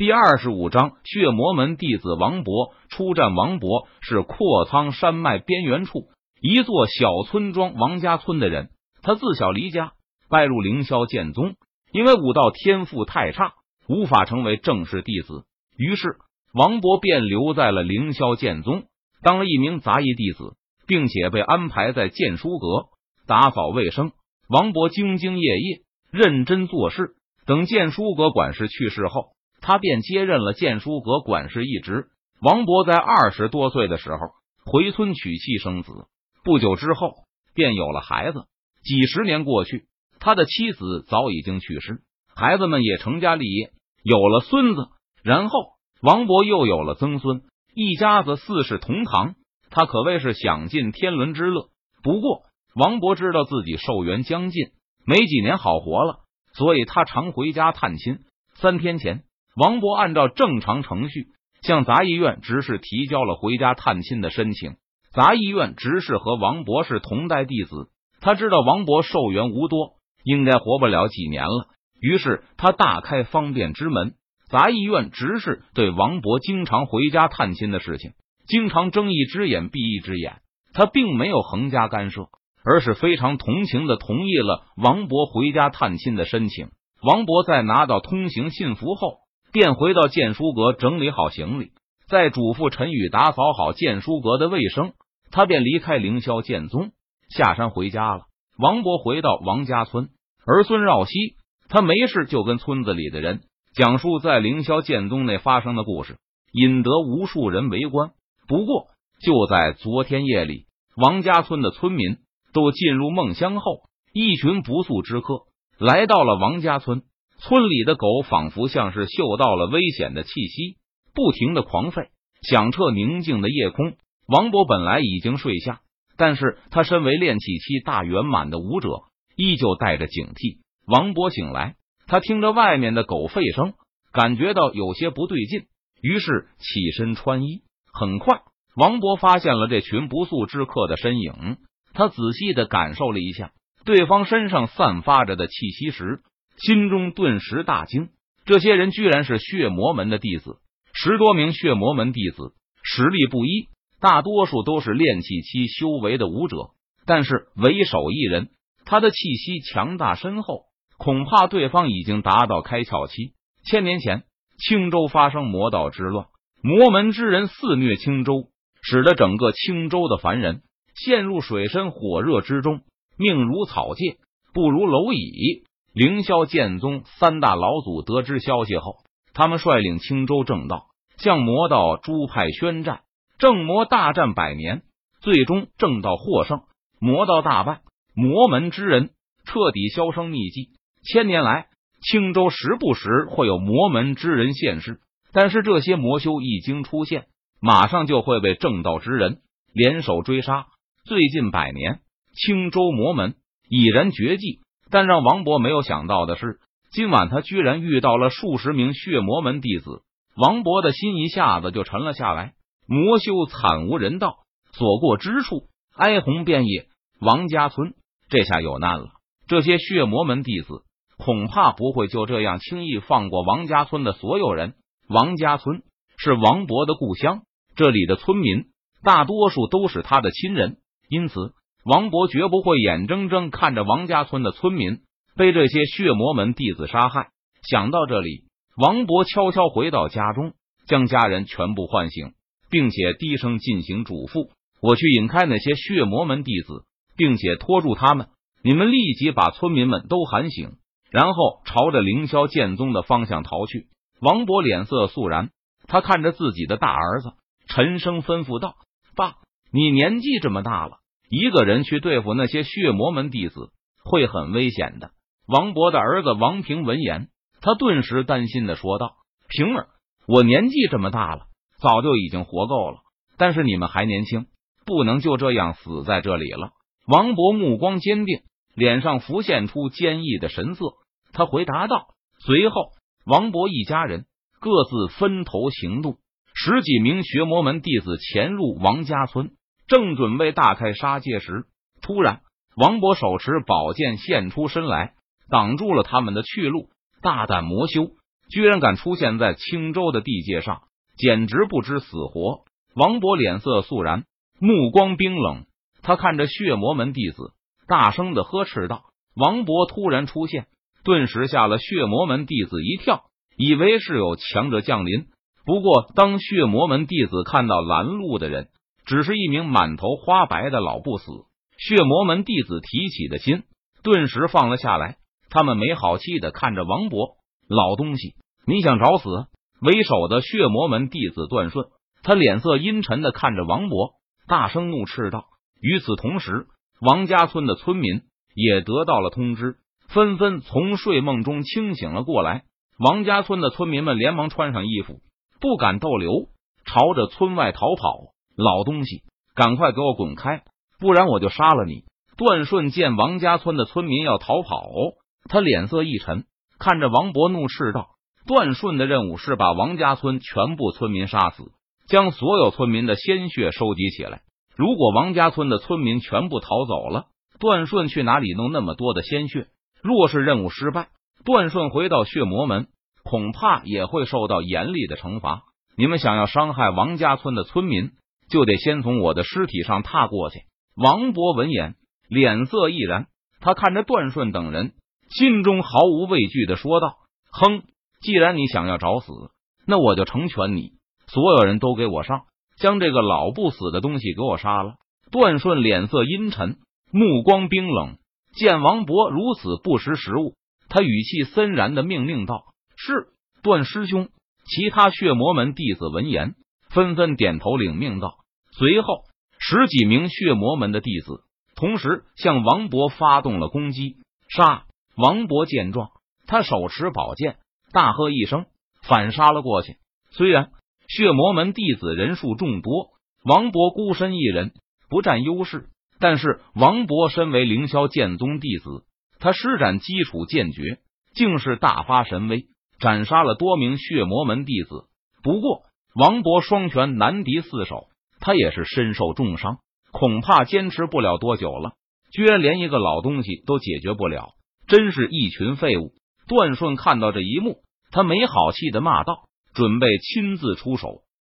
第二十五章，血魔门弟子王博出战。王博是阔苍山脉边缘处一座小村庄王家村的人，他自小离家，拜入凌霄剑宗。因为武道天赋太差，无法成为正式弟子，于是王博便留在了凌霄剑宗，当了一名杂役弟子，并且被安排在剑书阁打扫卫生。王博兢兢业业，认真做事。等剑书阁管事去世后。他便接任了建书阁管事一职。王博在二十多岁的时候回村娶妻生子，不久之后便有了孩子。几十年过去，他的妻子早已经去世，孩子们也成家立业，有了孙子。然后王博又有了曾孙，一家子四世同堂，他可谓是享尽天伦之乐。不过，王博知道自己寿元将近，没几年好活了，所以他常回家探亲。三天前。王博按照正常程序向杂役院执事提交了回家探亲的申请。杂役院执事和王博是同代弟子，他知道王博寿元无多，应该活不了几年了，于是他大开方便之门。杂役院执事对王博经常回家探亲的事情，经常睁一只眼闭一只眼，他并没有横加干涉，而是非常同情的同意了王博回家探亲的申请。王博在拿到通行信符后。便回到剑书阁整理好行李，再嘱咐陈宇打扫好剑书阁的卫生，他便离开凌霄剑宗下山回家了。王博回到王家村，儿孙绕膝，他没事就跟村子里的人讲述在凌霄剑宗内发生的故事，引得无数人围观。不过就在昨天夜里，王家村的村民都进入梦乡后，一群不速之客来到了王家村。村里的狗仿佛像是嗅到了危险的气息，不停的狂吠，响彻宁静的夜空。王博本来已经睡下，但是他身为练气期大圆满的武者，依旧带着警惕。王博醒来，他听着外面的狗吠声，感觉到有些不对劲，于是起身穿衣。很快，王博发现了这群不速之客的身影。他仔细的感受了一下对方身上散发着的气息时。心中顿时大惊，这些人居然是血魔门的弟子，十多名血魔门弟子实力不一，大多数都是炼气期修为的武者，但是为首一人，他的气息强大深厚，恐怕对方已经达到开窍期。千年前，青州发生魔道之乱，魔门之人肆虐青州，使得整个青州的凡人陷入水深火热之中，命如草芥，不如蝼蚁。凌霄剑宗三大老祖得知消息后，他们率领青州正道向魔道诸派宣战，正魔大战百年，最终正道获胜，魔道大败，魔门之人彻底销声匿迹。千年来，青州时不时会有魔门之人现世，但是这些魔修一经出现，马上就会被正道之人联手追杀。最近百年，青州魔门已然绝迹。但让王博没有想到的是，今晚他居然遇到了数十名血魔门弟子。王博的心一下子就沉了下来。魔修惨无人道，所过之处哀鸿遍野。王家村这下有难了。这些血魔门弟子恐怕不会就这样轻易放过王家村的所有人。王家村是王博的故乡，这里的村民大多数都是他的亲人，因此。王博绝不会眼睁睁看着王家村的村民被这些血魔门弟子杀害。想到这里，王博悄悄回到家中，将家人全部唤醒，并且低声进行嘱咐：“我去引开那些血魔门弟子，并且拖住他们。你们立即把村民们都喊醒，然后朝着凌霄剑宗的方向逃去。”王博脸色肃然，他看着自己的大儿子，沉声吩咐道：“爸，你年纪这么大了。”一个人去对付那些血魔门弟子会很危险的。王博的儿子王平闻言，他顿时担心的说道：“平儿，我年纪这么大了，早就已经活够了，但是你们还年轻，不能就这样死在这里了。”王博目光坚定，脸上浮现出坚毅的神色，他回答道。随后，王博一家人各自分头行动，十几名血魔门弟子潜入王家村。正准备大开杀戒时，突然，王博手持宝剑现出身来，挡住了他们的去路。大胆魔修，居然敢出现在青州的地界上，简直不知死活！王博脸色肃然，目光冰冷，他看着血魔门弟子，大声的呵斥道：“王博突然出现，顿时吓了血魔门弟子一跳，以为是有强者降临。不过，当血魔门弟子看到拦路的人只是一名满头花白的老不死，血魔门弟子提起的心顿时放了下来。他们没好气的看着王博，老东西，你想找死？为首的血魔门弟子段顺。他脸色阴沉的看着王博，大声怒斥道。与此同时，王家村的村民也得到了通知，纷纷从睡梦中清醒了过来。王家村的村民们连忙穿上衣服，不敢逗留，朝着村外逃跑。老东西，赶快给我滚开，不然我就杀了你！段顺见王家村的村民要逃跑，他脸色一沉，看着王博怒斥道：“段顺的任务是把王家村全部村民杀死。”将所有村民的鲜血收集起来。如果王家村的村民全部逃走了，段顺去哪里弄那么多的鲜血？若是任务失败，段顺回到血魔门，恐怕也会受到严厉的惩罚。你们想要伤害王家村的村民，就得先从我的尸体上踏过去。王博闻言，脸色毅然，他看着段顺等人，心中毫无畏惧的说道：“哼，既然你想要找死，那我就成全你。”所有人都给我上，将这个老不死的东西给我杀了！段顺脸色阴沉，目光冰冷。见王博如此不识时务，他语气森然的命令道：“是，段师兄。”其他血魔门弟子闻言，纷纷点头领命道。随后，十几名血魔门的弟子同时向王博发动了攻击。杀！王博见状，他手持宝剑，大喝一声，反杀了过去。虽然。血魔门弟子人数众多，王博孤身一人不占优势。但是王博身为凌霄剑宗弟子，他施展基础剑诀，竟是大发神威，斩杀了多名血魔门弟子。不过王博双拳难敌四手，他也是身受重伤，恐怕坚持不了多久了。居然连一个老东西都解决不了，真是一群废物！段顺看到这一幕，他没好气的骂道。准备亲自出手。